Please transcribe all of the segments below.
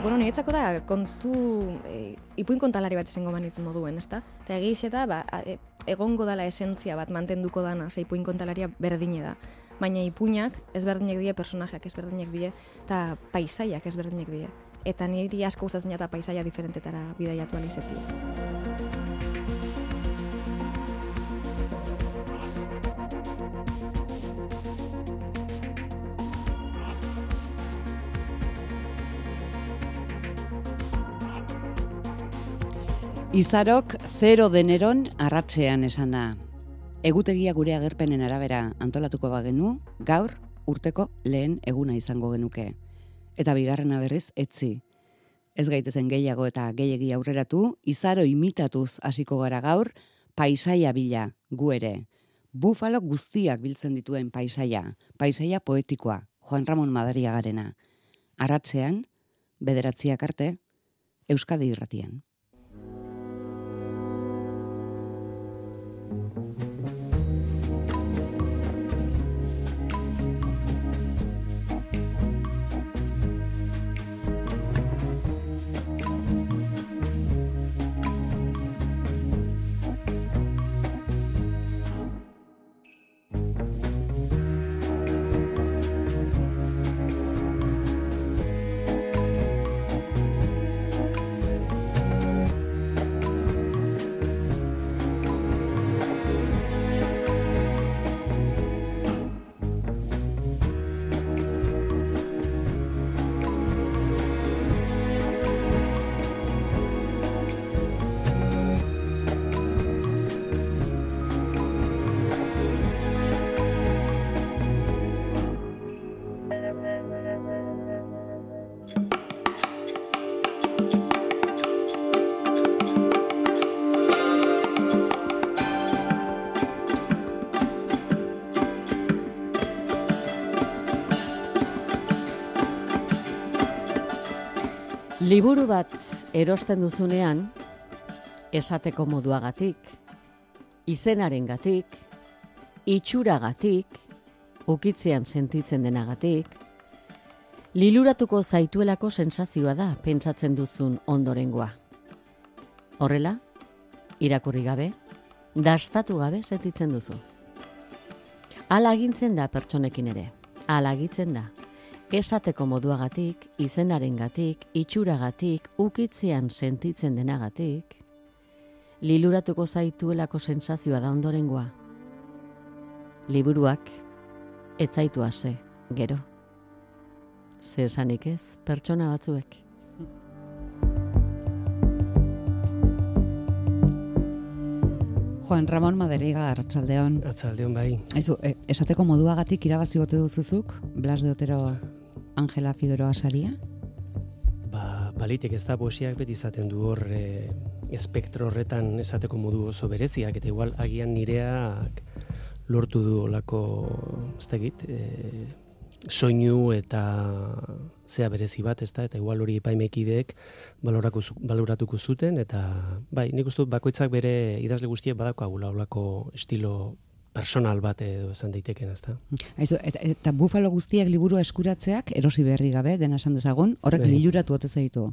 Bueno, niretzako da, kontu, e, ipuin kontalari bat izango manitz moduen, ezta? Eta egiz eta, ba, e, egongo dala esentzia bat mantenduko dana, ze ipuin kontalaria berdine da. Baina ipuinak ezberdinek die, personajeak ezberdinek die, eta paisaiak ezberdinek die. Eta niri asko gustatzen eta paisaia diferentetara bidaiatu alizetik. Izarok zero deneron arratzean esana. Egutegia gure agerpenen arabera antolatuko bagenu, gaur urteko lehen eguna izango genuke. Eta bigarrena berriz etzi. Ez gaitezen gehiago eta gehiegi aurreratu, izaro imitatuz hasiko gara gaur, paisaia bila, gu ere. Bufalo guztiak biltzen dituen paisaia, paisaia poetikoa, Juan Ramon Madariagarena. garena. Arratzean, bederatziak arte, Euskadi irratian. Liburu bat erosten duzunean, esateko moduagatik, izenarengatik, itxuragatik, ukitzean sentitzen denagatik, liluratuko zaituelako sensazioa da pentsatzen duzun ondorengoa. Horrela, irakurri gabe, dastatu gabe sentitzen duzu. Hala agintzen da pertsonekin ere, hala agitzen da, esateko moduagatik, izenarengatik, itxuragatik, ukitzean sentitzen denagatik, liluratuko zaituelako sensazioa da ondorengoa. Liburuak etzaitu ase, gero. Ze esanik ez, pertsona batzuek. Juan Ramon Maderiga, Arratsaldeon. Arratsaldeon bai. Aizu, e, esateko moduagatik irabazi gote duzuzuk, Blas de Otero Angela Figueroa saria? Ba, balitek ez da poesiak beti izaten du hor e, espektro horretan esateko modu oso bereziak eta igual agian nireak lortu du olako ez e, soinu eta zea berezi bat, ez da, eta igual hori epaimekideek baloratuko zuten, eta bai, nik uste bakoitzak bere idazle guztiek badako agula olako estilo personal bat edo esan daiteken, ezta. Aizu, eta, eta bufalo guztiak liburu eskuratzeak erosi berri gabe, dena esan dezagun, horrek bai. liluratu ote zaitu.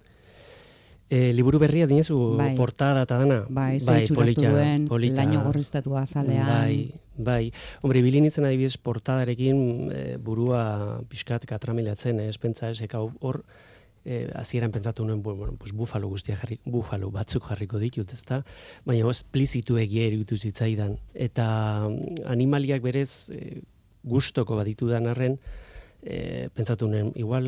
E, liburu berria dinezu bai. portada eta dana. Bai, bai polita, duen, polita. laino gorriztatu azalean. Bai, bai. Hombre, bilinitzen adibidez portadarekin e, burua pixkat katramilatzen, ez pentsa ez, hor, eh, azieran pentsatu nuen, bueno, pues bufalo guztia jarri, bufalo batzuk jarriko ditut, ezta? Baina esplizitu egia erutu zitzaidan. Eta mm, animaliak berez eh, gustoko baditu dan arren, eh, pentsatu nuen, igual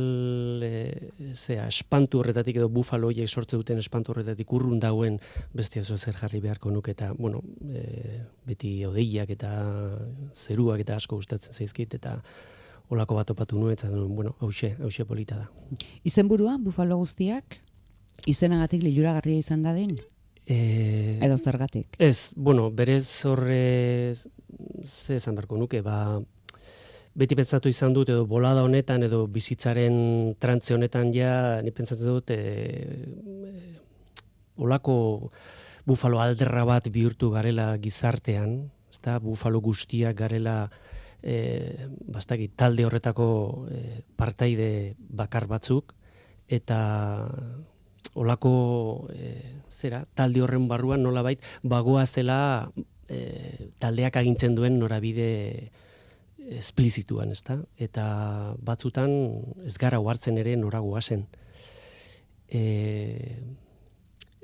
eh, zea, espantu horretatik edo bufalo horiek sortze duten espantu horretatik urrun dauen bestia zo zer jarri beharko nuke eta, bueno, eh, beti odeiak eta zeruak eta asko gustatzen zaizkit eta olako bat opatu nuen, eta nuen, bueno, hause, hause polita da. Izenburua, bufalo guztiak, izenagatik liluragarria izan da den? E... Edo zergatik? Ez, bueno, berez horre, ze esan barko nuke, ba, beti pentsatu izan dut, edo bolada honetan, edo bizitzaren trantze honetan ja, ni pentsatzen dut, e, e, olako bufalo alderra bat bihurtu garela gizartean, ezta bufalo guztiak garela, e, bastaki, talde horretako e, partaide bakar batzuk, eta olako e, zera, talde horren barruan nolabait bagoa zela e, taldeak agintzen duen norabide esplizituan, ezta? Eta batzutan ez gara hartzen ere noragoa zen. E,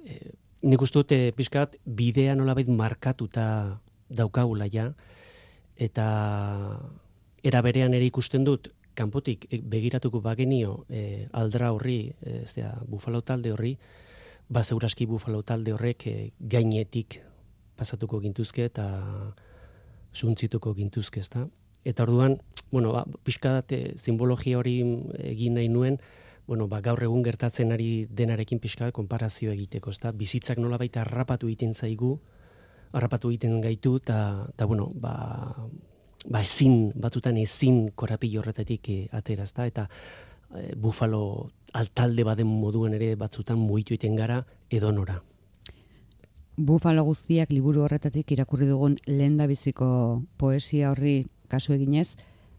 e, nik uste dute pixkat bidea nolabait markatuta daukagula ja, eta era berean ere ikusten dut, kanpotik e, begiratuko bagenio e, aldra horri, e, zera, bufalo talde horri, ba zeuraski bufalo talde horrek e, gainetik pasatuko gintuzke eta suntzituko gintuzke, ezta? Eta orduan, bueno, ba, pixka date, simbologia hori egin nahi nuen, bueno, ba, gaur egun gertatzen ari denarekin pixka konparazio egiteko, ezta? Bizitzak nola baita harrapatu egiten zaigu, harrapatu egiten gaitu, eta, bueno, ba, ba ezin, batzutan ezin korapillo horretatik e, atera, ezta? Eta e, bufalo altalde baden moduen ere batzutan muitu egiten gara edonora. Bufalo guztiak liburu horretatik irakurri dugun lehen biziko poesia horri kasu eginez,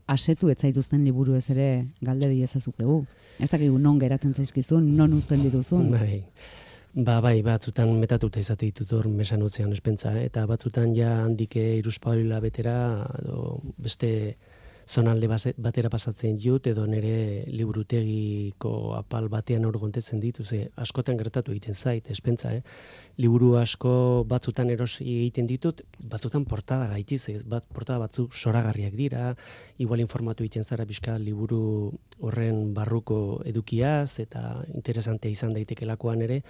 asetu ez zaituzten liburu ez ere galde diezazukegu. Ez dakigu non geratzen zaizkizun, non uzten dituzun. Bai. Ba, bai, batzutan metatuta izate ditut hor mesan utzean espentza, eta batzutan ja handike iruspaulila betera, edo beste zonalde batera pasatzen jut, edo nire liburutegiko apal batean hor gontetzen ditu, ze askotan gertatu egiten zait, espentza, eh? Liburu asko batzutan erosi egiten ditut, batzutan portada gaitiz, bat, portada batzu soragarriak dira, igual informatu egiten zara bizka liburu horren barruko edukiaz, eta interesantea izan daitekelakoan ere,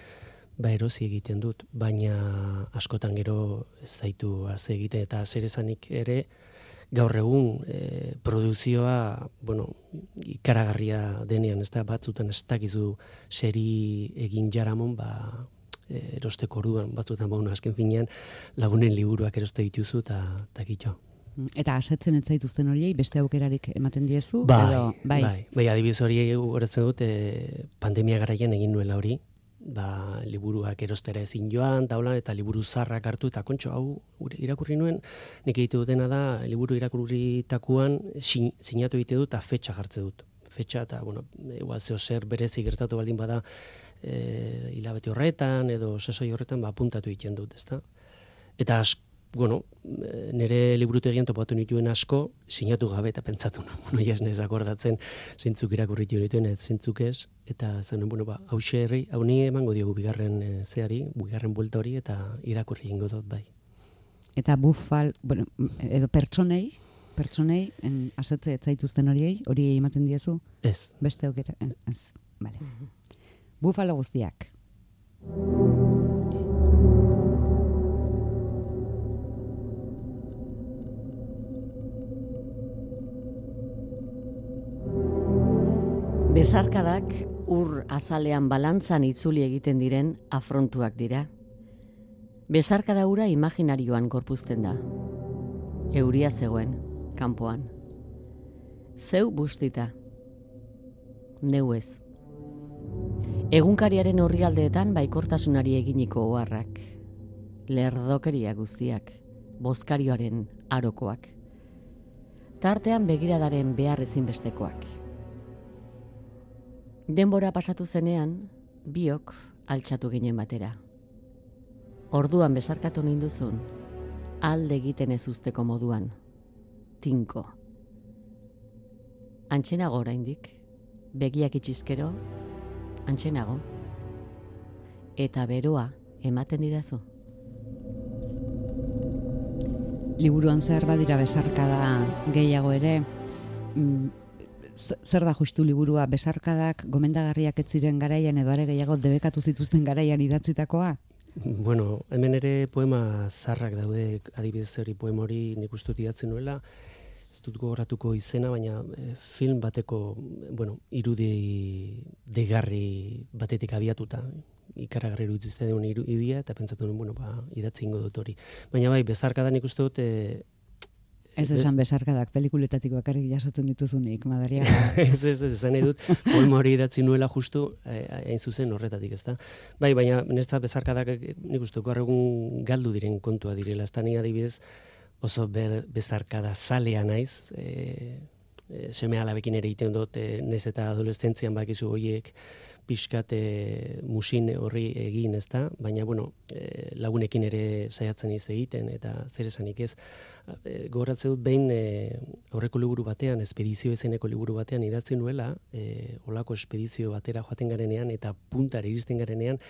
ba erosi egiten dut, baina askotan gero ez zaitu az egiten eta zer ere, gaur egun e, produzioa, bueno, ikaragarria denean, ez da, batzutan ez dakizu seri egin jaramon, ba, e, erosteko orduan, batzutan, ba, azken finean, lagunen liburuak eroste dituzu, eta takitxo. Eta asetzen ez zaituzten horiei, beste aukerarik ematen diezu? Bai, edo, bai, bai, bai, adibiz horiei horretzen dut, e, pandemia garaian egin nuela hori, ba, liburuak erostera ezin joan, taulan, eta liburu zarrak hartu, eta kontxo, hau, irakurri nuen, nik egite dutena da, liburu irakurri takuan, sin, sinatu egite dut, eta fetxa jartze dut. Fetxa, eta, bueno, igual, zeo zer berezi gertatu baldin bada, e, hilabete horretan, edo sesoi horretan, ba, puntatu egiten dut, ezta? Eta asko, bueno, nire liburutegian topatu nituen asko, sinatu gabe eta pentsatu, no? bueno, jas nez akordatzen zintzuk irakurritu nituen, ez zintzuk ez, eta zen, bueno, ba, hau herri, hau ni emango diogu bigarren e, zeari, bigarren buelta hori, eta irakurri ingo dut, bai. Eta bufal, bueno, edo pertsonei, pertsonei, en, asetze ez zaituzten horiei, hori ematen diezu? Ez. Beste aukera, ez, vale. Bufalo guztiak. Besarkadak ur azalean balantzan itzuli egiten diren afrontuak dira. Besarkada ura imaginarioan gorpuzten da. Euria zegoen, kanpoan. Zeu bustita. Neu ez. Egunkariaren horri aldeetan baikortasunari eginiko oharrak. Lerdokeria guztiak. Bozkarioaren arokoak. Tartean begiradaren behar ezinbestekoak. Denbora pasatu zenean, biok altxatu ginen batera. Orduan besarkatu ninduzun, alde egiten ez usteko moduan. Tinko. Antxenago oraindik, begiak itxizkero, antxenago. Eta beroa ematen didazu. Liburuan zer badira besarkada gehiago ere, mm, zer da justu liburua besarkadak gomendagarriak ez ziren garaian edo are gehiago debekatu zituzten garaian idatzitakoa? Bueno, hemen ere poema zarrak daude, adibidez hori poema hori nik ustut idatzen nuela, ez dut gogoratuko izena, baina eh, film bateko, bueno, irudi degarri batetik abiatuta, ikaragarri iruditzen duen irudia, eta pentsatu nuen, bueno, ba, idatzi ingo dut hori. Baina bai, bezarka nik uste dut, e, Ez esan besarkadak pelikuletatik bakarrik jasotzen dituzunik, madaria. ez, ez, ez, esan edut, olmo hori idatzi nuela justu, eh, hain zuzen horretatik, ez da. Bai, baina nesta besarkadak nik uste egun galdu diren kontua direla, ez da adibidez oso ber, bezarkada zalea naiz, e, e, seme alabekin ere iten dut, e, nez eta adolescentzian bakizu horiek, pixkat e, musin horri egin, ez da? Baina, bueno, e, lagunekin ere saiatzen iz egiten, eta zer esanik ez. E, Goratze dut behin e, aurreko liburu batean, espedizio ezeneko liburu batean idatzi nuela, e, olako espedizio batera joaten garenean, eta puntar iristen garenean,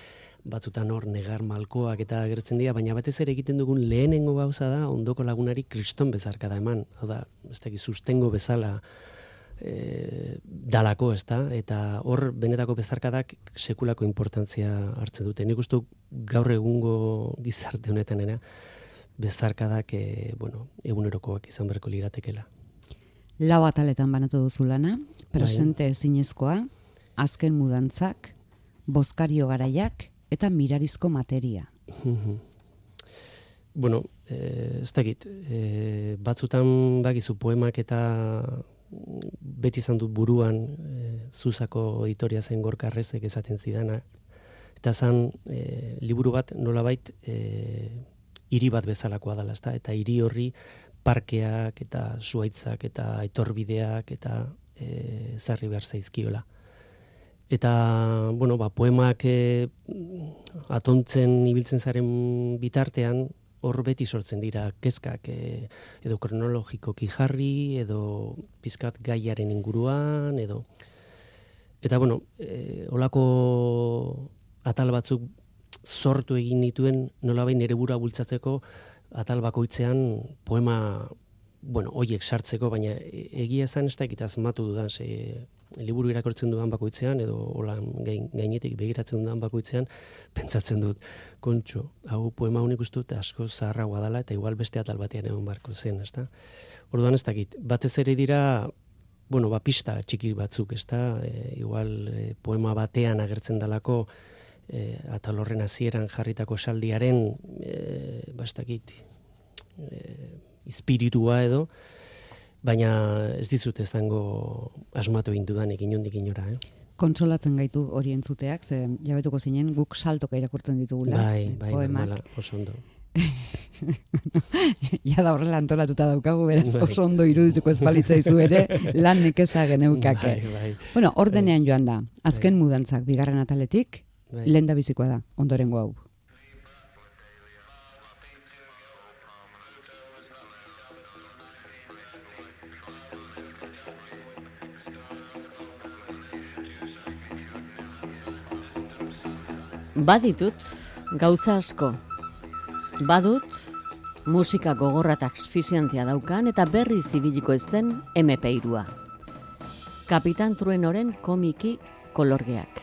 batzutan hor negar malkoak eta agertzen dira, baina batez ere egiten dugun lehenengo gauza da, ondoko lagunari kriston bezarka da eman. Hau da, ez da, sustengo bezala, e, dalako, ez da, eta hor benetako bezarkadak sekulako importantzia hartzen dute. Nik uste gaur egungo gizarte honetan era, bezarkadak, e, bueno, egunerokoak izan berko liratekela. Lau ataletan banatu duzu lana, presente bai. ezinezkoa, azken mudantzak, bozkario garaiak, eta mirarizko materia. bueno, eh, ez dakit, eh, batzutan bagizu poemak eta beti izan dut buruan e, zuzako editoria zen gorkarrezek esaten zidana. Eta zan e, liburu bat nolabait e, hiri bat bezalakoa dela, ezta? eta hiri horri parkeak eta zuaitzak eta etorbideak eta e, zarri behar zaizkiola. Eta, bueno, ba, poemak e, atontzen ibiltzen zaren bitartean, hor beti sortzen dira kezkak e, edo kronologikoki jarri edo pizkat gaiaren inguruan edo eta bueno e, olako atal batzuk sortu egin dituen nolabait nere bura bultzatzeko atal bakoitzean poema bueno hoiek sartzeko baina e, egia esan ez dakit asmatu dudan ze liburu irakortzen dudan bakoitzean edo hola gain, gainetik begiratzen dudan bakoitzean pentsatzen dut kontxo hau poema honik uste dut asko zaharragoa dela eta igual beste atal batean egon barko zen ezta? Orduan ez dakit batez ere dira bueno ba pista txiki batzuk ezta? E, igual e, poema batean agertzen dalako e, atal horren hasieran jarritako saldiaren e, ba ez dakit e, espiritua edo baina ez dizut ezango asmatu egin dudanik inondik inora, eh? Kontsolatzen gaitu hori entzuteak, ze jabetuko zinen guk saltoka irakurtzen ditugula. Bai, bai, normala, oso ondo. ja da horrela antolatuta daukagu, beraz bai. oso ondo irudituko ez balitzaizu ere, lan nekeza geneukake. Bai, bai. Bueno, ordenean joan da, azken bai. mudantzak, bigarren ataletik, bai. lehen da bizikoa da, ondorengo hau. Baditut, gauza asko. Badut, musika gogorratak asfiziantea daukan eta berri zibiliko ez den MP2a. Kapitan Truenoren komiki kolorgeak.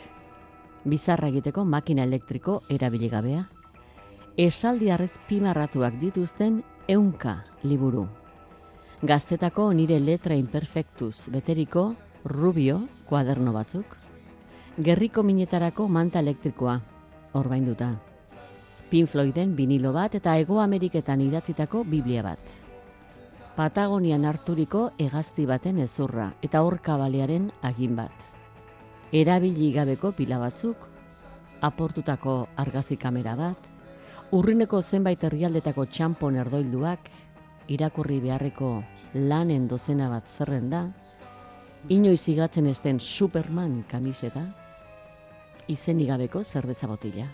Bizarra egiteko makina elektriko erabiligabea. Esaldi arrez pimarratuak dituzten eunka liburu. Gaztetako nire letra imperfectuz beteriko rubio kuaderno batzuk. Gerriko minetarako manta elektrikoa orbainduta. Pink Floyden vinilo bat eta Ego Ameriketan idatzitako Biblia bat. Patagonian harturiko hegazti baten ezurra eta orka balearen agin bat. Erabili gabeko pila batzuk, aportutako argazi kamera bat, urrineko zenbait herrialdetako txampon erdoilduak, irakurri beharreko lanen dozena bat zerren da, inoiz igatzen ezten Superman kamiseta, izen igabeko zerbeza botila.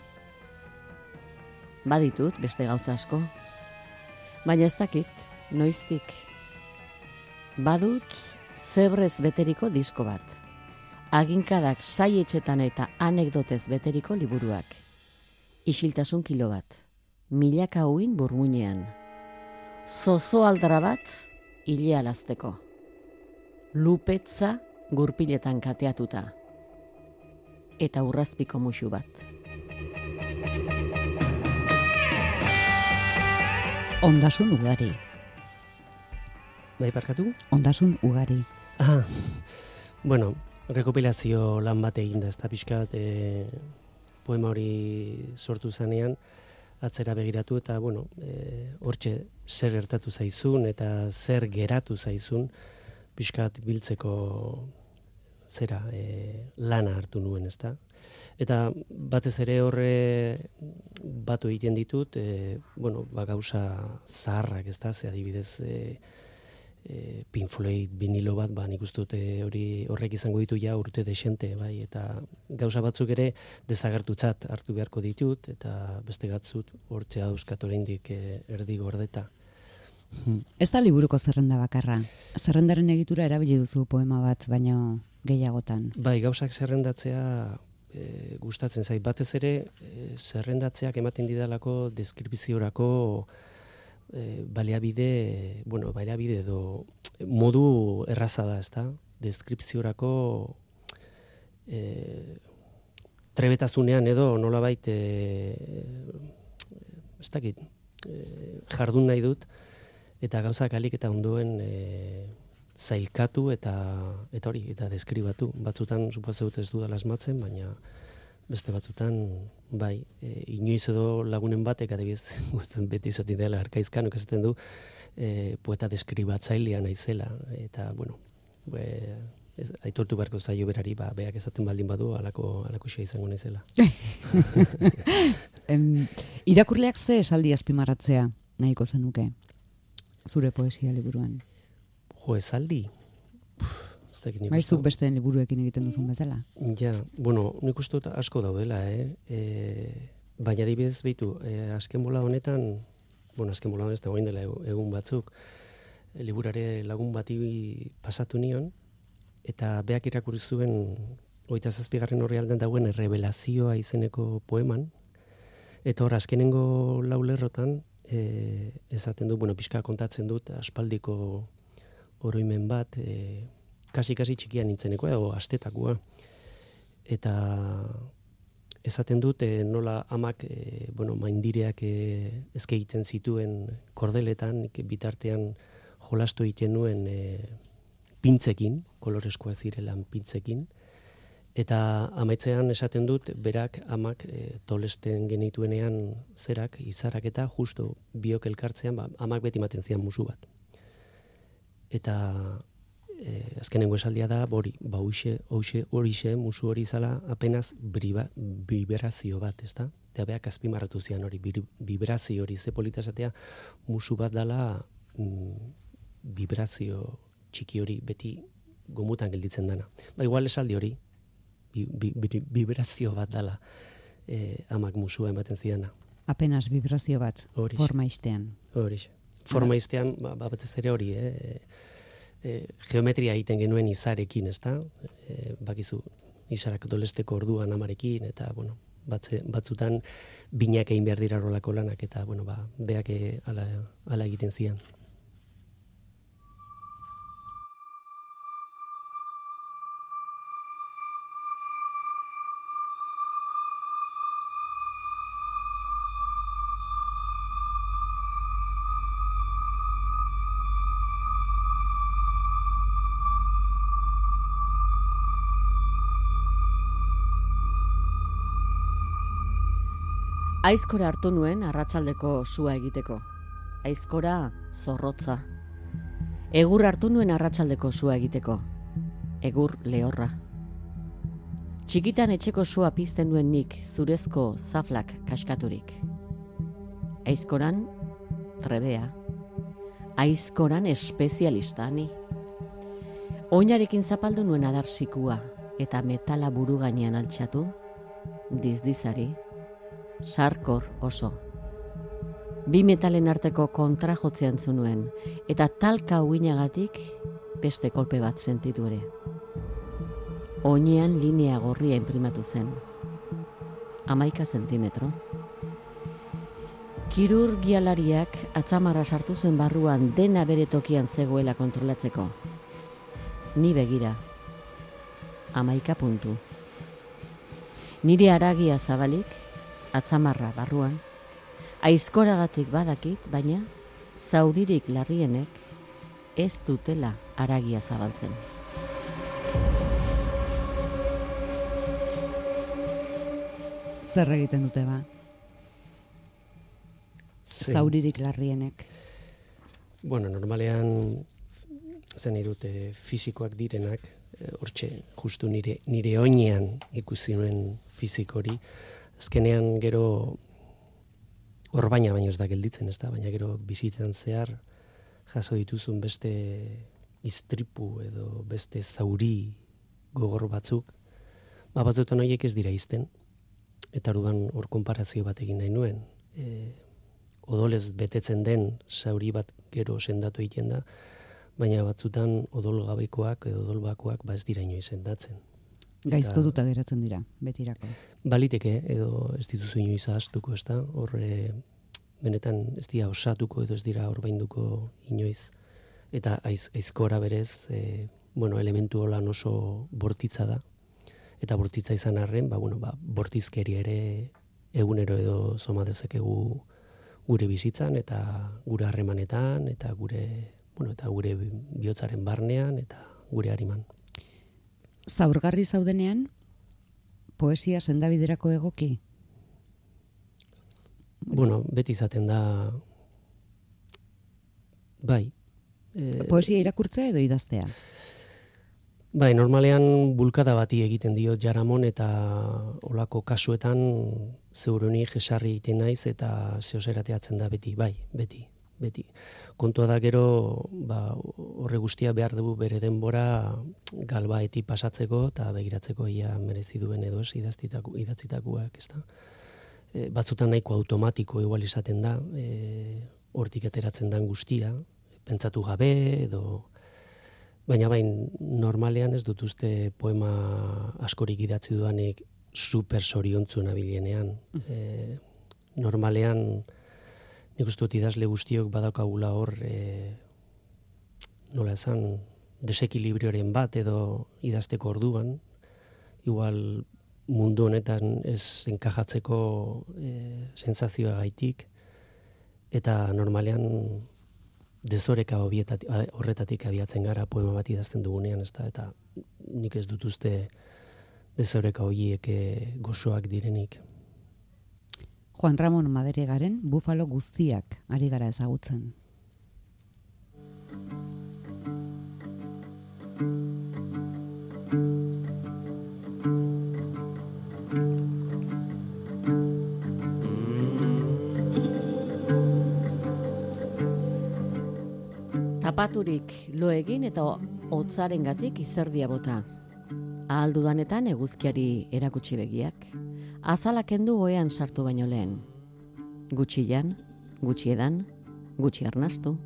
Baditut beste gauza asko, baina ez dakit, noiztik. Badut zebrez beteriko disko bat. Aginkadak saietxetan eta anekdotez beteriko liburuak. Isiltasun kilo bat. Milaka huin burmuinean. Zozo aldara bat hile alazteko. Lupetza gurpiletan kateatuta eta urrazpiko musu bat. Ondasun ugari. Bai, parkatu? Ondasun ugari. Ah, bueno, rekopilazio lan bat egin da, ez da pixkat e, poema hori sortu zanean, atzera begiratu eta, bueno, e, hortxe zer gertatu zaizun eta zer geratu zaizun, pixkat biltzeko zera e, lana hartu nuen, ezta? Eta batez ere horre batu egiten ditut, e, bueno, ba gauza zaharrak, ezta? Ze adibidez, e, e, Pink Floyd vinilo bat, ba, nik uste hori horrek izango ditu ja urte desente, bai, eta gauza batzuk ere desagertutzat hartu beharko ditut, eta beste gatzut hortzea dauzkat oraindik erdi gordeta. Ez da liburuko zerrenda bakarra. Zerrendaren egitura erabili duzu poema bat, baina gehiagotan. Bai, gauzak zerrendatzea e, gustatzen zait. Batez ere, e, zerrendatzeak ematen didalako deskripziorako e, baliabide, bueno, baliabide edo modu erraza da, ezta? Deskripziorako e, trebetazunean edo nolabait e, ez dakit, e, jardun nahi dut eta gauzak alik eta ondoen e, zailkatu eta eta hori eta deskribatu batzutan suposatzen ez dudala asmatzen baina beste batzutan, bai, e, inoiz edo lagunen batek, adibidez, gutzen beti izati dela, arkaizkan, okazaten du, e, poeta deskribatzailea naizela, eta, bueno, be, ez, aitortu beharko zaio berari, ba, beak ezaten baldin badu, alako, alako izango naizela. em, irakurleak ze esaldi azpimarratzea nahiko zenuke, zure poesia liburuan? Jo, esaldi? Baizuk beste liburuekin egiten duzun bezala. Ja, bueno, nik uste dut asko daudela, eh? E, baina dibidez behitu, e, azken bola honetan, bueno, azken bola honetan dela egun batzuk, e, liburare lagun bati pasatu nion, eta beak irakurri zuen oita zazpigarren horri alden dagoen revelazioa izeneko poeman, eta hor, azkenengo laulerrotan, e, esaten du, bueno, pixka kontatzen dut, aspaldiko oroimen bat, e, kasi kasi txikia nintzeneko edo astetakoa eta esaten dut e, nola amak e, bueno maindireak e, ezke egiten zituen kordeletan bitartean jolastu egiten nuen e, pintzekin koloreskoa zirelan pintzekin. Eta amaitzean esaten dut berak amak e, tolesten genituenean zerak izarak eta justo biok elkartzean ba, amak beti ematen zian musu bat eta eh, azkenengo esaldia da, hori, ba, hoxe, hoxe, horixe, musu hori zala, apenas briba, vibrazio bat, ezta? Eta beak azpimarratu zian hori, vibrazio hori, ze politasatea, musu bat dala, mm, vibrazio txiki hori, beti gomutan gelditzen dana. Ba, igual esaldi hori, vibrazio bat dala, eh, amak musua ematen zidana. Apenas vibrazio bat, Horixe. forma iztean. Horixe. Forma iztean, ba, ba batez ere hori, eh? e, geometria egiten genuen izarekin, ezta? E, bakizu izarak dolesteko orduan amarekin eta bueno, batze, batzutan binak egin behar dira rolako lanak eta bueno, ba, beak ala, ala egiten zian. Aizkora hartu nuen arratsaldeko sua egiteko. Aizkora zorrotza. Egur hartu nuen arratsaldeko sua egiteko. Egur lehorra. Txikitan etxeko sua pizten duen nik zurezko zaflak kaskaturik. Aizkoran trebea. Aizkoran espezialista ni. Oinarekin zapaldu nuen adarsikua eta metala buru gainean altxatu. Dizdizari sarkor oso. Bi metalen arteko kontra jotzean zunuen, eta talka uinagatik beste kolpe bat sentitu ere. Oinean linea gorria imprimatu zen. Amaika zentimetro. Kirurgialariak atzamarra sartu zuen barruan dena bere tokian zegoela kontrolatzeko. Ni begira. Amaika puntu. Nire aragia zabalik, atzamarra barruan, aizkoragatik badakit, baina zauririk larrienek ez dutela aragia zabaltzen. Zer egiten dute ba? Zauririk larrienek. Bueno, normalean zen dute fizikoak direnak, eh, hortxe, justu nire, nire oinean ikusi nuen fizikori, azkenean gero hor baina baino ez da gelditzen, ez da, baina gero bizitzen zehar jaso dituzun beste iztripu edo beste zauri gogor batzuk, ba batzuetan horiek ez dira izten, eta arudan hor konparazio bat egin nahi nuen. E, odolez betetzen den zauri bat gero sendatu egiten da, baina batzutan odol gabekoak edo odolbakoak ba ez dira inoiz sendatzen. Gaizto duta geratzen dira, betirako. Baliteke, edo ez dituzu inoiz ahaztuko, ez da? Horre, benetan ez dira osatuko edo ez dira orbainduko inoiz. Eta aiz, aizkora berez, e, bueno, elementu holan oso bortitza da. Eta bortitza izan arren, ba, bueno, ba, bortizkeri ere egunero edo zoma dezakegu gure bizitzan eta gure harremanetan eta gure, bueno, eta gure bihotzaren barnean eta gure hariman zaurgarri zaudenean, poesia sendabiderako egoki? Bueno, beti izaten da, bai. E... Poesia irakurtzea edo idaztea? Bai, normalean bulkada bati egiten dio jaramon eta olako kasuetan zeuroni jesarri egiten naiz eta zehoserateatzen da beti, bai, beti beti. Kontua da gero, ba, horre guztia behar dugu bere denbora galbaeti pasatzeko eta begiratzeko ia merezi duen edo ez idatzitakuak, ez da. E, batzutan nahiko automatiko igual izaten da, e, hortik ateratzen den guztia, pentsatu gabe edo baina bain normalean ez dut uste poema askorik idatzi duanik super soriontzu nabilenean. E, normalean nik uste dut idazle guztiok badaukagula hor e, nola esan desekilibrioren bat edo idazteko orduan. Igual mundu honetan ez enkajatzeko e, sensazioa gaitik. Eta normalean dezoreka horretatik abiatzen gara poema bat idazten dugunean ez da, eta nik ez dut uste dezoreka horiek e, gozoak direnik. Juan Ramon Maderegaren bufalo guztiak ari gara ezagutzen. Tapaturik lo egin eta hotzaren gatik izerdia bota. Ahaldudanetan eguzkiari erakutsi begiak azala kendu goean sartu baino lehen. Gutxian, gutxiedan, gutxi arnastu,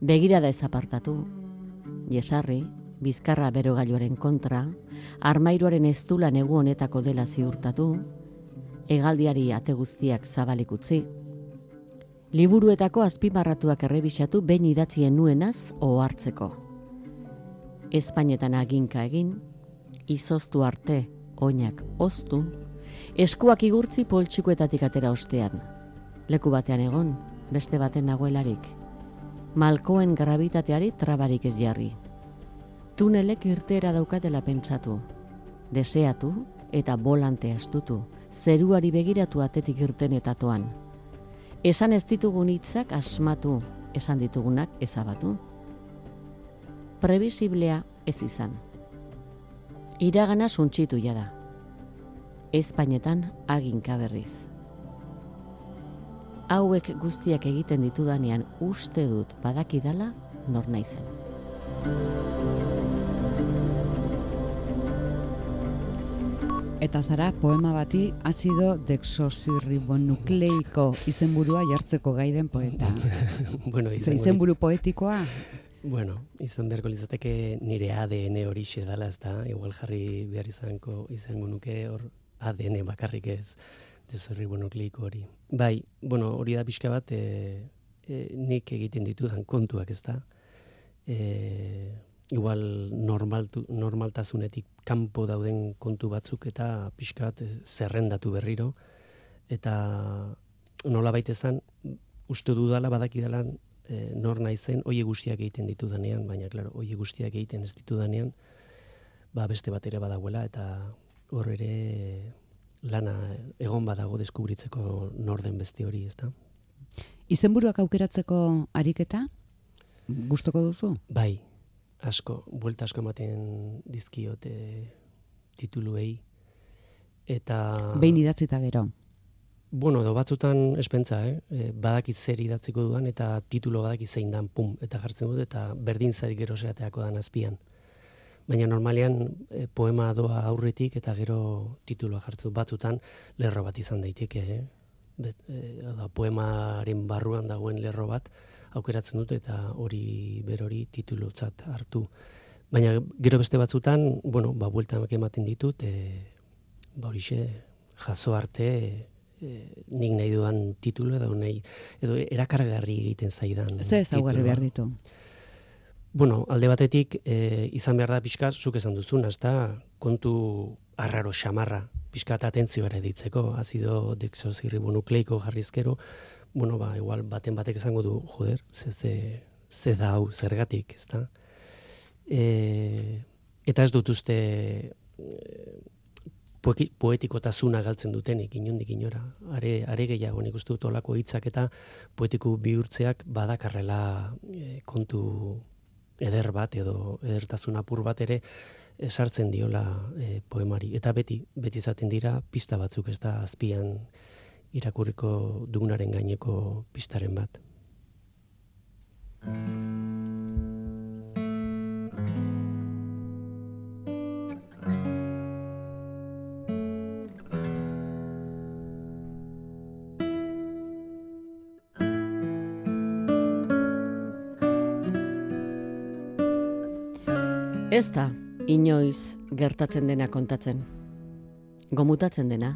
begirada ezapartatu, jesarri, bizkarra berogailuaren kontra, armairuaren ez du egu honetako dela ziurtatu, egaldiari ate guztiak zabalik utzi, liburuetako azpimarratuak errebisatu behin idatzien nuenaz ohartzeko. Espainetan aginka egin, izoztu arte oinak oztu, eskuak igurtzi poltsikoetatik atera ostean. Leku batean egon, beste baten nagoelarik. Malkoen grabitateari trabarik ez jarri. Tunelek irtera daukatela pentsatu. Deseatu eta bolante astutu, zeruari begiratu atetik irten eta toan. Esan ez ditugun hitzak asmatu, esan ditugunak ezabatu. Previsiblea ez izan. Iragana suntxitu jada. Espainetan aginka berriz. Hauek guztiak egiten ditudanean uste dut badakidala nor naizen. Eta zara, poema bati, azido dexosirribonukleiko izenburua jartzeko gaiden poeta. bueno, izenburu poetikoa? Bueno, izan beharko lizateke nire ADN hori dala ez da, igual jarri behar izanko izango nuke hor ADN bakarrik ez dezorri hori. Bai, bueno, hori da pixka bat, e, e, nik egiten ditudan kontuak ez da. E, igual normaltu, normaltasunetik kanpo dauden kontu batzuk eta pixka bat zerrendatu berriro. Eta nola baitezan, uste dudala badakidala e, nor naizen oie guztiak egiten ditudanean, baina, klaro, oie guztiak egiten ez ditudanean, ba beste bat ere badagoela, eta hor ere lana egon badago deskubritzeko norden beste hori, ezta? Izenburuak aukeratzeko ariketa gustoko duzu? Bai, asko, buelta asko ematen dizkiote tituluei eta behin idatzita gero. Bueno, edo batzutan espentza, eh? E, badakit zer idatziko dudan eta titulo badakit zein dan, pum, eta jartzen dut, eta berdin zait gero zerateako dan azpian. Baina normalean e, poema doa aurretik eta gero tituloa jartzen dut batzutan lerro bat izan daiteke, eh? Bet, e, da, poemaren barruan dagoen lerro bat aukeratzen dut eta hori berori titulotzat hartu. Baina gero beste batzutan, bueno, ba, buelta ematen ditut, e, ba, horixe, jaso arte, e, nik nahi duan titulo edo nahi edo erakargarri egiten zaidan. Ze ezaugarri behar ditu? Bueno, alde batetik e, izan behar da pixka zuk esan duzun, ezta kontu arraro xamarra, pixka eta atentzio ere ditzeko, azido dexosirribonukleiko jarrizkero, bueno, ba, igual baten batek esango du, joder, ze, ze, ze da hau, zergatik, ezta? E, eta ez dut uste poetikotasuna galtzen dutenik inondik inora. Are, are gehiago nik uste dut olako hitzak eta poetiku bihurtzeak badakarrela e, kontu eder bat edo edertasun apur bat ere esartzen diola e, poemari. Eta beti, beti izaten dira pista batzuk ez da azpian irakurriko dugunaren gaineko pistaren bat. Ez da, inoiz gertatzen dena kontatzen. Gomutatzen dena,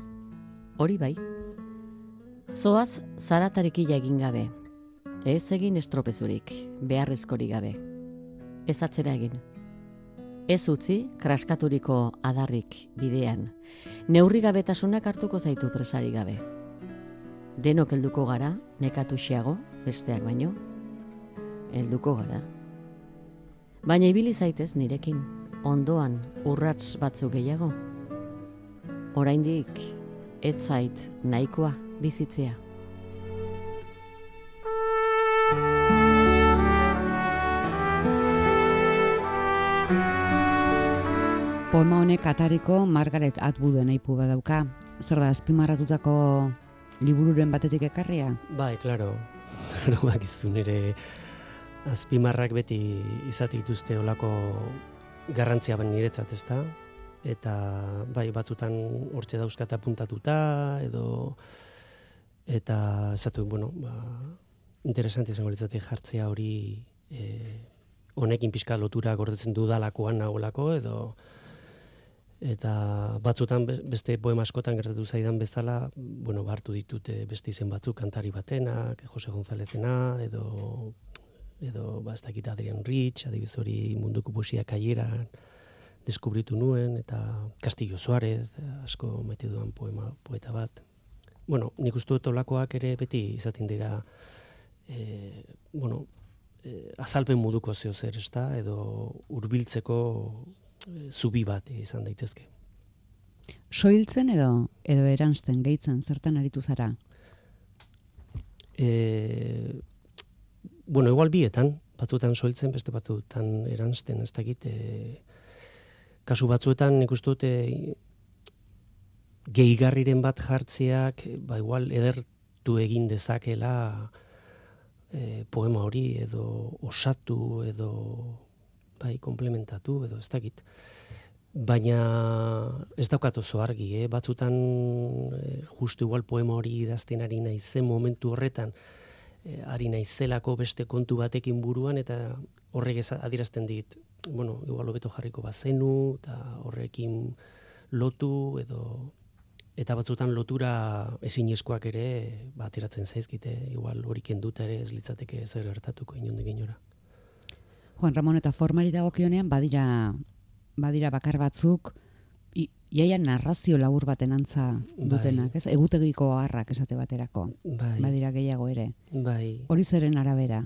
hori bai. Zoaz zaratarikila egin gabe. Ez egin estropezurik, beharrezkorik gabe. Ez atzera egin. Ez utzi kraskaturiko adarrik bidean. Neurri gabetasunak hartuko zaitu presari gabe. Denok helduko gara, nekatu xiago, besteak baino. Helduko gara. Baina ibili zaitez nirekin, ondoan urrats batzu gehiago. Oraindik ez zait nahikoa bizitzea. Poema honek atariko Margaret Atwooden aipu badauka. Zer da, azpimarratutako libururen batetik ekarria? Bai, klaro. Klaro, bakizu nire azpimarrak beti izate dituzte olako garrantzia ben niretzat, ezta? Eta bai, batzutan hortze dauzkata puntatuta edo eta esatu, bueno, ba, interesante izango litzate jartzea hori e, honekin pixka lotura gordetzen dudalakoan nagolako edo eta batzutan beste poema askotan gertatu zaidan bezala, bueno, hartu ditut beste izen batzuk kantari batenak, Jose Gonzalezena edo edo ba ez dakit Adrian Rich, adibidez hori munduko poesia kaiera deskubritu nuen eta Castillo Suarez asko maite duan poema poeta bat. Bueno, nik uste dut olakoak ere beti izaten dira e, bueno, e, azalpen moduko zeo zer, ezta? edo hurbiltzeko e, zubi bat izan daitezke. Soiltzen edo edo eransten gehitzen zertan aritu zara? Eh, bueno, igual bietan, batzuetan soiltzen, beste batzuetan eransten, ez dakit, e, kasu batzuetan nik uste dute gehigarriren bat jartzeak, ba igual edertu egin dezakela e, poema hori, edo osatu, edo bai, komplementatu, edo ez dakit. Baina ez daukat oso argi, eh? batzutan e, justu igual poema hori idazten ari naizen momentu horretan, e, ari naizelako beste kontu batekin buruan eta horrek adierazten dit bueno, igual hobeto jarriko bazenu eta horrekin lotu edo eta batzutan lotura ezinezkoak ere bateratzen zaizkite igual hori kenduta ere ez litzateke zer gertatuko inondik inora. Juan Ramon eta formari dagokionean badira badira bakar batzuk iaia narrazio labur baten antza bai. dutenak, ez? Egutegiko harrak esate baterako. Bai. Badira gehiago ere. Bai. Hori zeren arabera.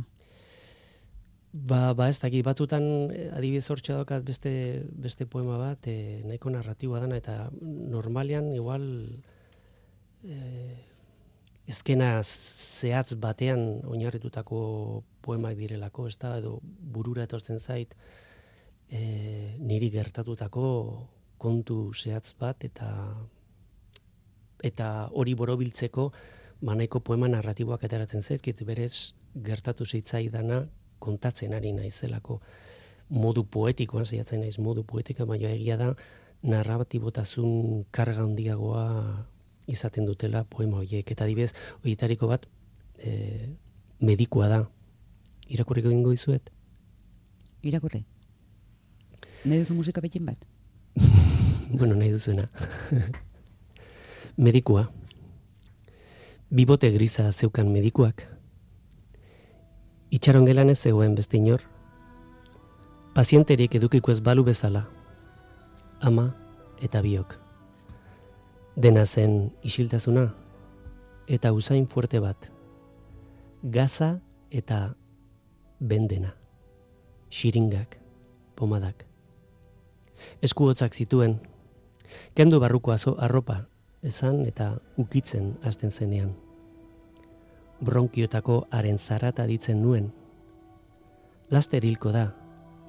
Ba, ba ez dakit, batzutan eh, adibidez hortxe daukat beste, beste poema bat, e, nahiko narratiboa dana, eta normalian igual e, ezkena zehatz batean oinarritutako poemak direlako, ez da, edo burura etortzen zait, e, niri gertatutako kontu zehatz bat eta eta hori borobiltzeko manaiko poema narratiboak ateratzen zaizkit berez gertatu dana kontatzen ari naizelako. Modu poetikoan saiatzen naiz modu poetika baina egia da narratibotasun karga handiagoa izaten dutela poema horiek. Eta adibez horietariko bat e, medikua da. Irakurriko dingo dizuet? Irakurri. Nahi duzu musika bat bueno nahi duzuna medikua bibote grisa zeukan medikuak. Itxaron gelan ez zegoen beste inor. Pazienterik edukiko ez balu bezala. Ama eta biok. Dena zen isiltasuna eta usain fuerte bat. Gaza eta bendena. Xiringak, pomadak. Eskuotzak zituen. Kendu barruko azo arropa esan eta ukitzen hasten zenean. Bronkiotako haren zarata ditzen nuen. Laster hilko da,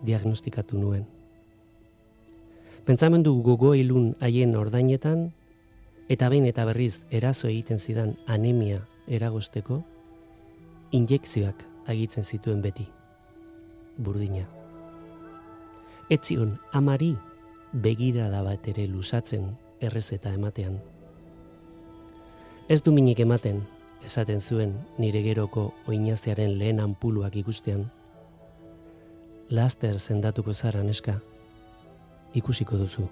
diagnostikatu nuen. Pentsamendu gogo ilun haien ordainetan, eta behin eta berriz erazo egiten zidan anemia eragosteko, injekzioak agitzen zituen beti. Burdina. Etzion, amari begirada bat ere lusatzen errezeta ematean. Ez du minik ematen, esaten zuen nire geroko oinaziaren lehen anpuluak ikustean. Laster zendatuko zara neska, ikusiko duzu.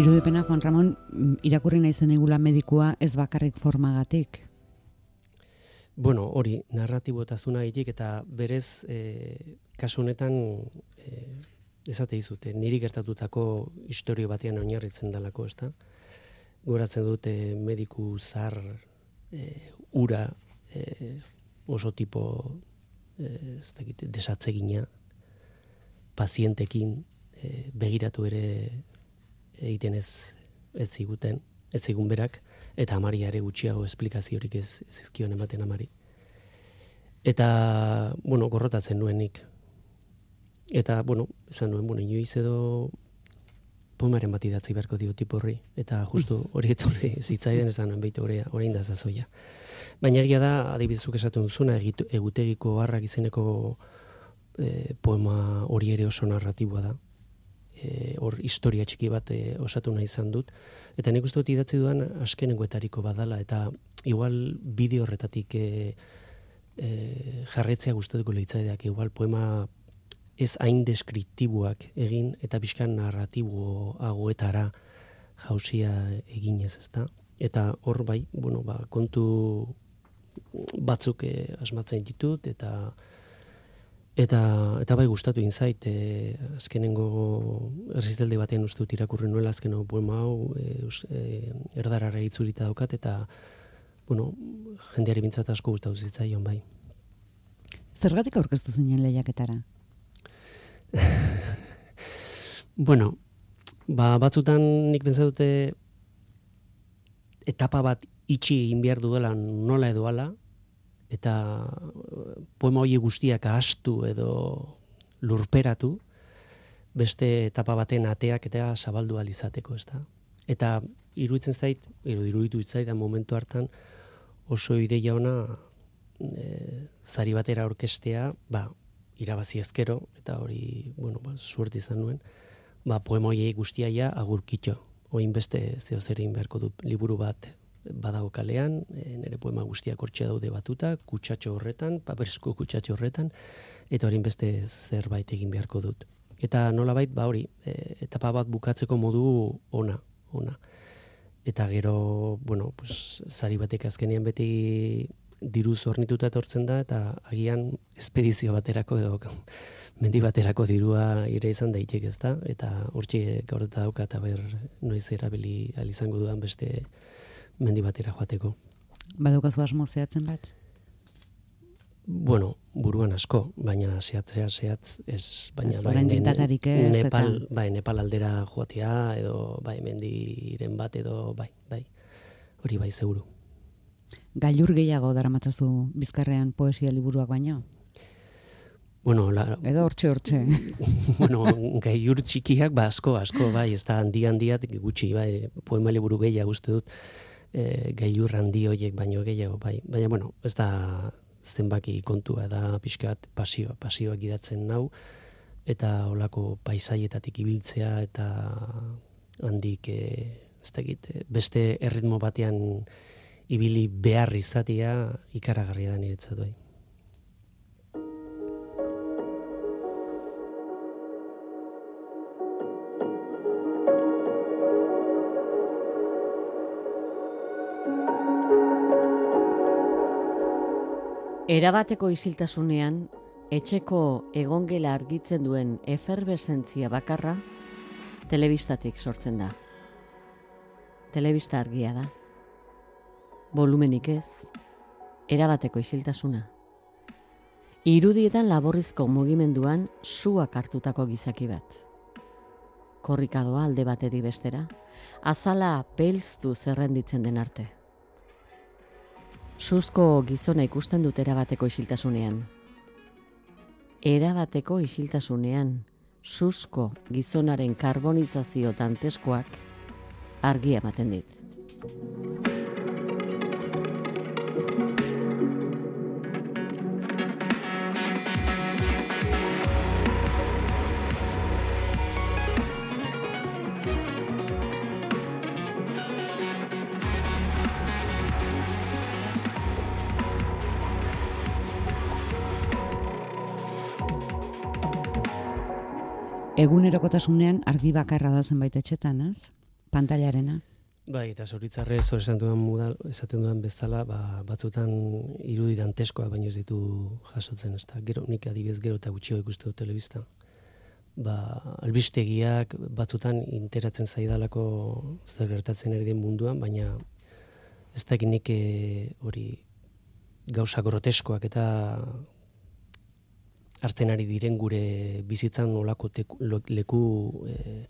Irudipena, Juan Ramon, irakurri nahi zen egula medikua ez bakarrik formagatik. Bueno, hori, narratibotazuna egitik eta berez e, kasu honetan e, ezate izute, niri gertatutako historio batean oinarritzen dalako, ezta? Goratzen dute mediku zar e, ura e, oso tipo e, ez dakit, desatzegina pazientekin e, begiratu ere egiten ez ez ziguten, ez zigun berak, eta amari ere gutxiago esplikaziorik ez, ez ezkion ematen amari. Eta, bueno, gorrotatzen nuenik. Eta, bueno, esan nuen, bueno, inoiz edo poemaren bat idatzi beharko dio tipo horri. Eta justu hori etorri zitzaiden esan nuen behitu orain da zazoia. Baina egia da, adibidezuk esaten duzuna, egutegiko harrak izeneko e, poema hori ere oso narratiboa da e, hor historia txiki bat e, osatu nahi izan dut. Eta nik uste dut idatzi duan askenengoetariko badala, eta igual bideo horretatik e, e, jarretzea gustatuko leitzaideak, igual poema ez hain deskriptibuak egin, eta bizkan narratibo agoetara jausia eginez, ezta? Eta hor bai, bueno, ba, kontu batzuk e, asmatzen ditut, eta Eta, eta bai gustatu inzait, e, azkenengo errizdelde batean uste dut irakurri nuela azkeno poema hau e, e, erdarara itzulita daukat, eta bueno, jendeari bintzat asko gustatu zitzaion bai. Zergatik aurkeztu zinen lehiaketara? bueno, ba, batzutan nik pentsa dute etapa bat itxi egin behar duela nola edo ala, eta eh, poema hori guztiak ahastu edo lurperatu, beste etapa baten ateak eta zabaldu alizateko, ez da? Eta iruditzen zait, edo iruditu zait da momentu hartan oso ideia ona e, zari batera orkestea, ba, irabazi ezkero, eta hori, bueno, ba, suert izan nuen, ba, poema hori guztiaia agurkitxo, oin beste zeo beharko du liburu bat badago kalean, e, nire poema guztiak hortxe daude batuta, kutsatxo horretan, paperezko kutsatxo horretan, eta hori beste zerbait egin beharko dut. Eta nolabait, ba hori, e, etapa bat bukatzeko modu ona, ona. Eta gero, bueno, pues, zari batek azkenean beti diru zornituta etortzen da, eta agian espedizio baterako edo mendi baterako dirua ire izan daitek ez da, eta hortxe gaur eta dauka, eta ber, noiz erabili alizango dudan beste mendi batera joateko. Badukazu asmo zehatzen bat? Bueno, buruan asko, baina zehatzea zehatz, ez, baina ez, bai, ez, Nepal, bai, Nepal aldera joatea, edo bai, mendiren bat, edo bai, bai, hori bai, zeuru. gailur gehiago daramatzazu bizkarrean poesia liburuak baino? Bueno, la, Edo hortxe hortxe. bueno, gailur txikiak, ba, asko, asko, bai, ez da handi handiat, gutxi, bai, poema liburu gehiago uste dut, e, gailur handi horiek baino gehiago, bai. Baina, bueno, ez da zenbaki kontua, da pixkat pasioa, pasioa gidatzen nau, eta olako paisaietatik ibiltzea, eta handik, e, ez dakit, e, beste erritmo batean ibili behar izatea ikaragarria da niretzat bai. Erabateko isiltasunean, etxeko egongela argitzen duen eferbesentzia bakarra, telebistatik sortzen da. Telebista argia da. Volumenik ez, erabateko isiltasuna. Irudietan laborrizko mugimenduan suak hartutako gizaki bat. Korrikadoa alde batetik bestera, azala pelztu zerrenditzen den arte. Suzko gizona ikusten dut erabateko isiltasunean. Erabateko isiltasunean, suzko gizonaren karbonizazio tanteskoak argia ematen dit. Egunerokotasunean argi bakarra da zenbait etxetan, ez? Pantailarena. Bai, eta zoritzarrez hori esan dudan mudal, esaten dudan bezala, ba, batzutan irudi danteskoa baino ez ditu jasotzen, ez da. Gero, nik adibidez gero eta gutxio ikuste dut telebista. Ba, albistegiak batzutan interatzen zaidalako zer gertatzen ari den munduan, baina ez da nik eh, hori gauza groteskoak eta arten ari diren gure bizitzan olako teku, leku e,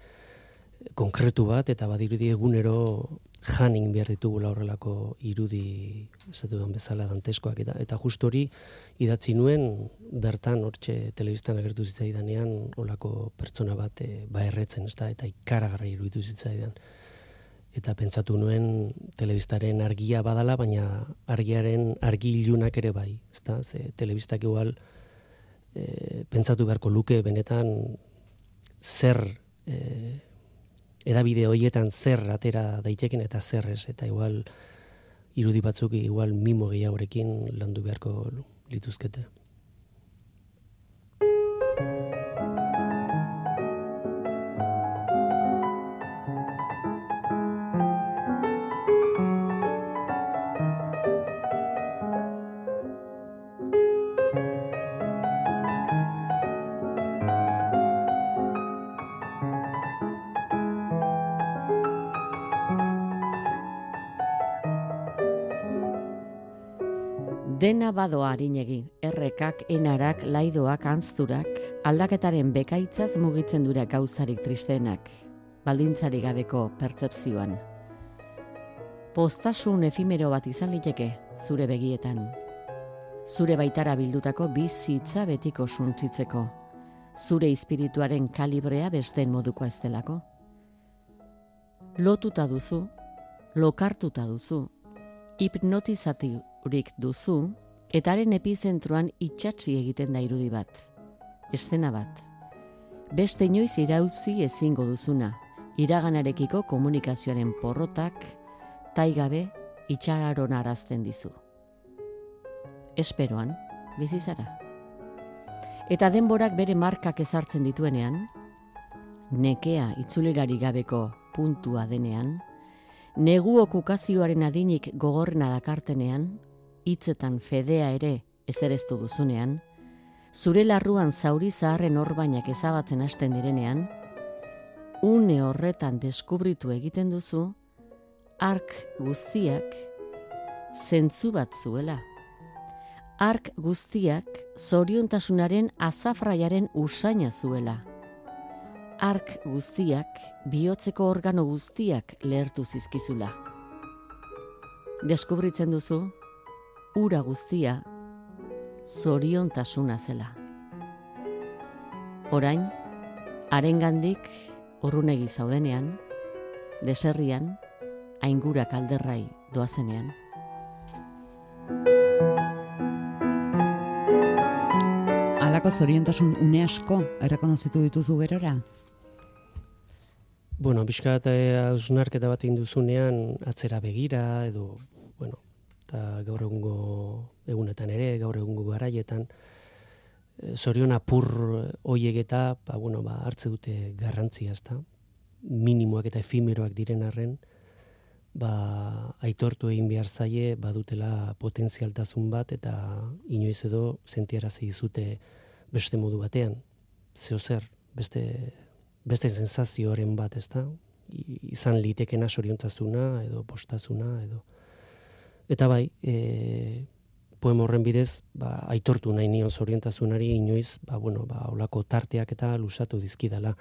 konkretu bat, eta badirudi egunero janin behar ditugula horrelako irudi dudan bezala danteskoak eta eta justu hori idatzi nuen bertan hortxe telebistan agertu zitzaidanean olako pertsona bat e, ba erretzen ez da eta ikaragarri iruditu zitzaidan. Eta pentsatu nuen telebistaren argia badala baina argiaren argi ilunak ere bai ezta? Ze telebistak igual e, pentsatu beharko luke benetan zer e, edabide hoietan zer atera daiteken eta zer ez, eta igual irudi batzuk igual mimo gehiagorekin landu beharko lituzkete. Dena badoa harinegi, errekak, enarak, laidoak, anzturak, aldaketaren bekaitzaz mugitzen dura gauzarik tristeenak, baldintzari gabeko pertzepzioan. Postasun efimero bat izan liteke zure begietan. Zure baitara bildutako bizitza betiko suntsitzeko. Zure espirituaren kalibrea besteen moduko ez delako. Lotuta duzu, lokartuta duzu, hipnotizaturik duzu, eta haren epizentroan itxatzi egiten da irudi bat. Estena bat. Beste inoiz irauzi ezingo duzuna, iraganarekiko komunikazioaren porrotak, taigabe itxaron arazten dizu. Esperoan, bizi zara. Eta denborak bere markak ezartzen dituenean, nekea itzulirari gabeko puntua denean, negu okukazioaren adinik gogorrena dakartenean, hitzetan fedea ere ezereztu duzunean, zure larruan zauri zaharren orbainak ezabatzen hasten direnean, une horretan deskubritu egiten duzu, ark guztiak zentzu bat zuela. Ark guztiak zoriontasunaren azafraiaren usaina zuela. Ark guztiak bihotzeko organo guztiak lehertu zizkizula. Deskubritzen duzu, ura guztia zoriontasuna zela. Orain, arengandik urrunegi zaudenean, deserrian, aingura kalderrai doazenean. Alako zoriontasun une asko errekonozitu dituzu gerora? Bueno, pixka eta hausnarketa bat induzunean atzera begira edo, bueno, eta gaur egungo egunetan ere, gaur egungo garaietan, eh, zorion apur hoiek eta, ba, bueno, ba, hartze dute garrantzia, ezta? minimoak eta efimeroak diren arren, ba, aitortu egin behar zaie badutela potentzialtasun bat eta inoiz edo sentiarazi dizute beste modu batean. Zeo zer, beste, beste sensazioaren bat, ez da? Izan litekena soriontasuna edo postazuna edo... Eta bai, e, poema horren bidez, ba, aitortu nahi nion zoriontasunari inoiz, ba, bueno, ba, olako tarteak eta lusatu dizkidala.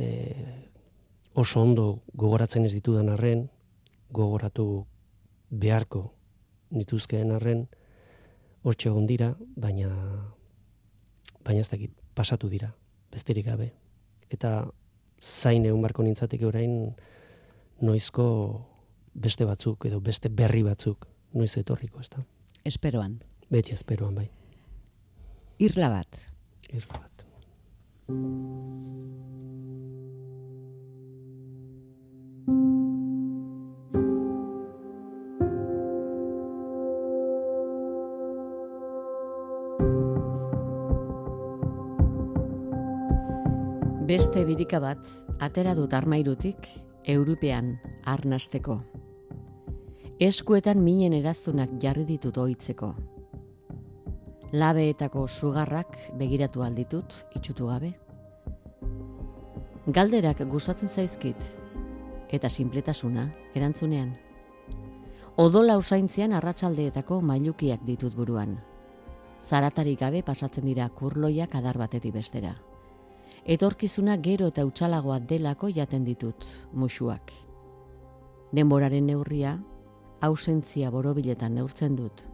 E, oso ondo gogoratzen ez ditudan arren, gogoratu beharko nituzkeen arren, hortxe egon dira, baina, baina ez dakit, pasatu dira, besterik gabe. Eta zain egun barko nintzatik orain noizko beste batzuk edo beste berri batzuk noiz etorriko, ez da? Esperoan. Beti esperoan, bai. Irla bat. Irla bat. Beste birika bat, atera dut armairutik, European arnasteko. Eskuetan minen eraztunak jarri ditut oitzeko. Labeetako sugarrak begiratu alditut, itxutu gabe. Galderak gustatzen zaizkit, eta sinpletasuna erantzunean. Odola usaintzian arratsaldeetako mailukiak ditut buruan. Zaratarik gabe pasatzen dira kurloiak adar batetik bestera etorkizuna gero eta utxalagoa delako jaten ditut musuak. Denboraren neurria, ausentzia borobiletan neurtzen dut.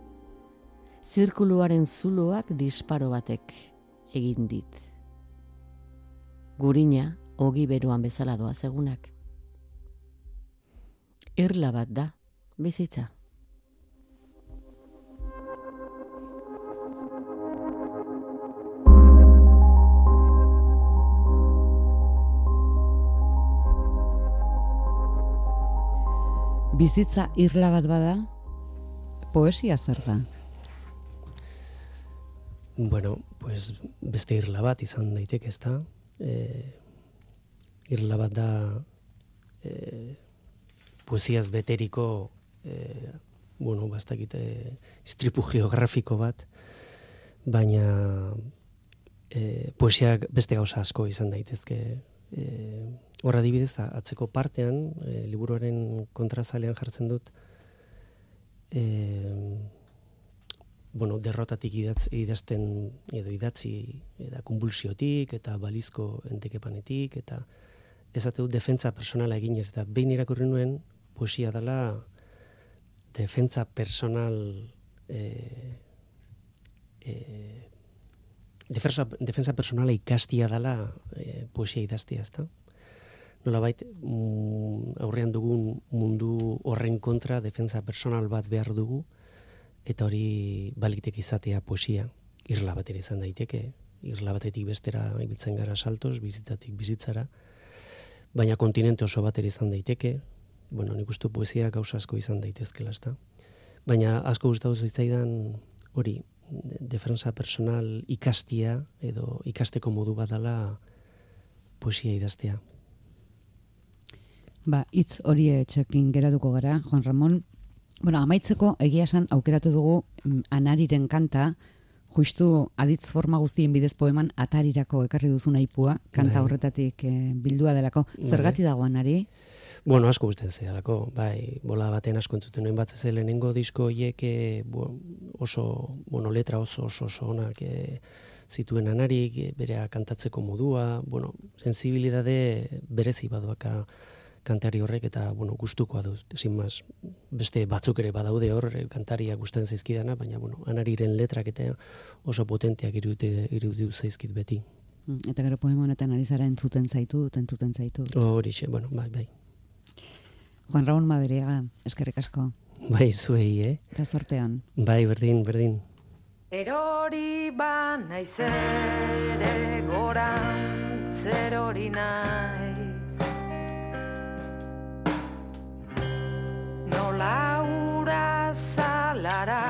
Zirkuluaren zuloak disparo batek egin dit. Gurina, ogi beruan bezala doa segunak. Irla bat da, bizitza. Bizitza irla bat bada, poesia zer da? Bueno, pues beste irla bat izan daiteke ez da. E, irla bat da e, poesiaz beteriko e, bueno, bastakite istripu geografiko bat, baina e, poesiak beste gauza asko izan daitezke. E, Horra dibidez, atzeko partean, e, liburuaren kontrazalean jartzen dut, e, bueno, derrotatik idatz, idazten edo idatzi eta konbulsiotik eta balizko entekepanetik eta ezateu defentza personala egin ez da behin irakurri nuen poesia dela defentza personal e, e, defensa, defensa personala ikastia dela e, poesia idaztia ez da nolabait mm, aurrean dugun mundu horren kontra defensa personal bat behar dugu eta hori balitek izatea poesia irla bat izan daiteke. Irla batetik bestera ibiltzen gara saltos bizitzatik bizitzara baina kontinente oso bat izan daiteke. Bueno nik uste poesia gauza asko izan daitezkela ezta? Baina asko gustatu zitzaidan hori defensa personal ikastia edo ikasteko modu badala poesia idaztea Ba, hitz hori etxekin geratuko gara, Juan Ramon. Bueno, amaitzeko egia esan aukeratu dugu mm, anariren kanta, justu aditz forma guztien bidez poeman atarirako ekarri duzu naipua, kanta bai. horretatik e, bildua delako. Bai. Zergati dago anari? Bueno, asko guztien zedalako, bai, bola baten asko entzuten nuen bat lehenengo disko hiek eh, oso, bueno, letra oso oso oso onak e, zituen anarik, berea kantatzeko modua, bueno, sensibilidade berezi baduaka kantari horrek eta bueno, gustukoa du. Sin más, beste batzuk ere badaude hor eh, kantaria gusten zaizkidana, baina bueno, anariren letrak eta oso potenteak iruditu iruditu zaizkit beti. Mm, Eta gero poema honetan ari zara entzuten zaitu, entzuten zaitu. Horixe, bueno, bai, bai. Juan Raúl Madriaga, eskerrik asko. Bai, zuei, eh? Eta zortean. Bai, berdin, berdin. Erori ba naiz ere gorantz erori naiz Nola ura zalaratzen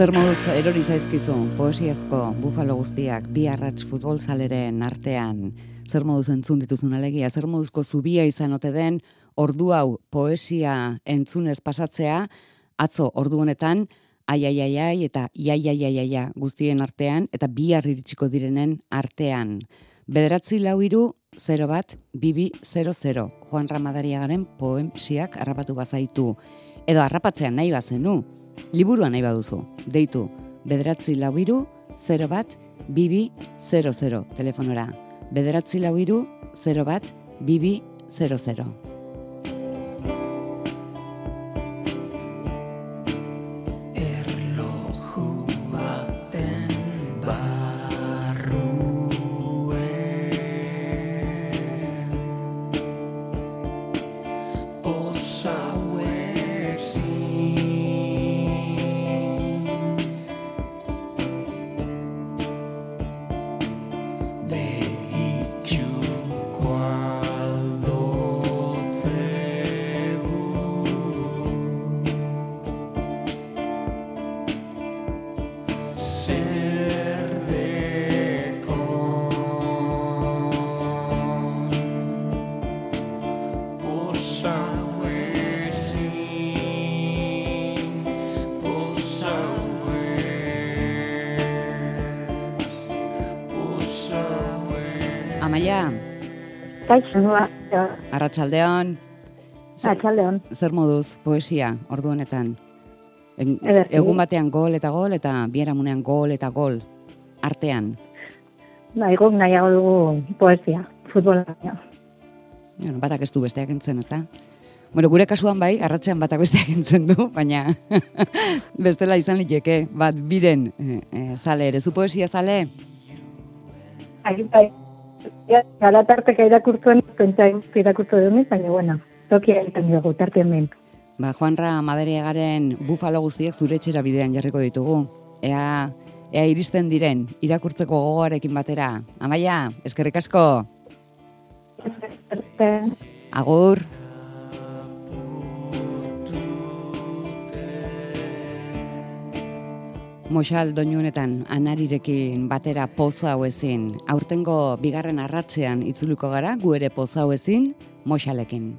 Zer moduz erori zaizkizu poesiazko bufalo guztiak bi arrats futbolzaleren artean. Zer moduz entzun dituzun alegia, zer moduzko zubia izan ote den ordu hau poesia entzunez pasatzea, atzo ordu honetan, ai ai ai ai eta ia ia ia ia ia guztien artean eta bihar iritsiko direnen artean. Bederatzi lau iru, 0 bat, bibi 00. Juan Ramadariagaren poemsiak harrapatu bazaitu. Edo harrapatzean nahi bazenu, liburua nahi baduzu. Deitu, bederatzi lau iru, 0 bat, bibi 00 telefonora. Bederatzi lau iru, 0 bat, bibi 00. Kaixo, noa. arratsaldeon. Zer, moduz poesia ordu honetan? Egun batean gol eta gol eta bieramunean gol eta gol. Artean. Nahi guk nahiago dugu poesia, futbola. Bueno, batak ez du besteak entzen, ezta? Bueno, gure kasuan bai, arratzean batak besteak entzen du, baina bestela izan liteke, bat biren e, e, zale ere. Zu poesia zale? Bai, bai. Gara tarteka irakurtzuen, pentsa irakurtzu dut, baina bueno, tokia egiten dugu, tarte hemen. Ba, Juanra Madariagaren bufalo guztiek zure etxera bidean jarriko ditugu. Ea, ea iristen diren, irakurtzeko gogoarekin batera. Amaia, eskerrik asko, agur. Moxal doinunetan anarirekin batera poza ezin. Aurtengo bigarren arratzean itzuliko gara, gu ere poza ezin, moxalekin.